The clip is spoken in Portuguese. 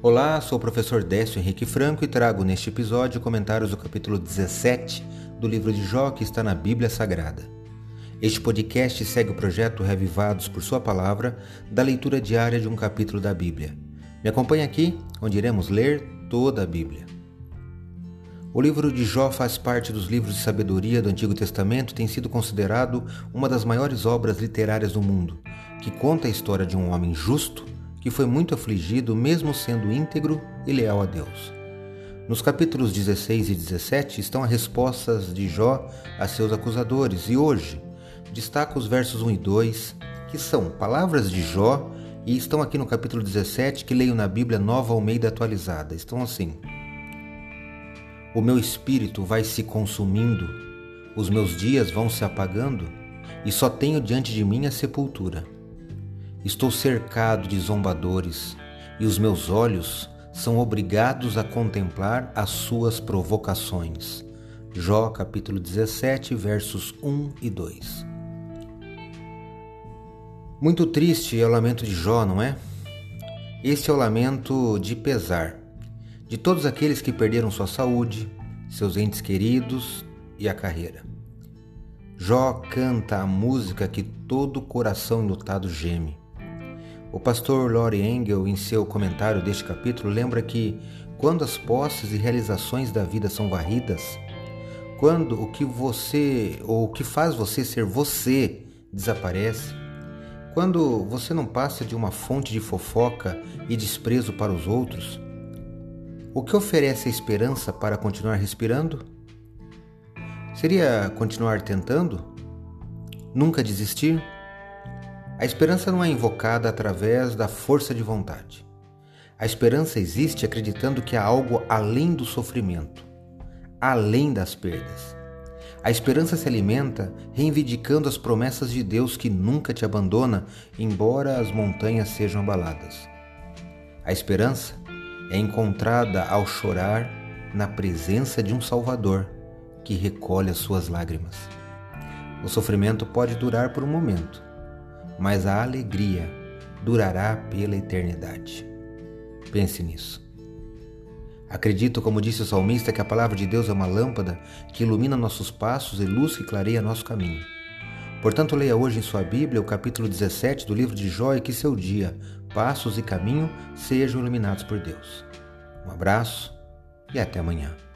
Olá, sou o professor Décio Henrique Franco e trago neste episódio comentários do capítulo 17 do livro de Jó que está na Bíblia Sagrada. Este podcast segue o projeto Revivados por Sua Palavra, da leitura diária de um capítulo da Bíblia. Me acompanhe aqui, onde iremos ler toda a Bíblia. O livro de Jó faz parte dos livros de sabedoria do Antigo Testamento e tem sido considerado uma das maiores obras literárias do mundo, que conta a história de um homem justo que foi muito afligido, mesmo sendo íntegro e leal a Deus. Nos capítulos 16 e 17 estão as respostas de Jó a seus acusadores, e hoje destaco os versos 1 e 2, que são palavras de Jó e estão aqui no capítulo 17 que leio na Bíblia Nova Almeida atualizada. Estão assim: o meu espírito vai se consumindo, os meus dias vão se apagando, e só tenho diante de mim a sepultura. Estou cercado de zombadores, e os meus olhos são obrigados a contemplar as suas provocações. Jó capítulo 17, versos 1 e 2. Muito triste é o lamento de Jó, não é? Este é o lamento de pesar de todos aqueles que perderam sua saúde, seus entes queridos e a carreira. Jó canta a música que todo coração enlutado geme. O pastor Lori Engel, em seu comentário deste capítulo, lembra que quando as posses e realizações da vida são varridas, quando o que você ou o que faz você ser você desaparece, quando você não passa de uma fonte de fofoca e desprezo para os outros, o que oferece a esperança para continuar respirando? Seria continuar tentando? Nunca desistir? A esperança não é invocada através da força de vontade. A esperança existe acreditando que há algo além do sofrimento, além das perdas. A esperança se alimenta reivindicando as promessas de Deus que nunca te abandona, embora as montanhas sejam abaladas. A esperança é encontrada ao chorar na presença de um Salvador que recolhe as suas lágrimas. O sofrimento pode durar por um momento, mas a alegria durará pela eternidade. Pense nisso. Acredito, como disse o salmista, que a palavra de Deus é uma lâmpada que ilumina nossos passos e luz que clareia nosso caminho. Portanto, leia hoje em sua Bíblia o capítulo 17 do livro de Jó e que seu dia, passos e caminho sejam iluminados por Deus. Um abraço e até amanhã.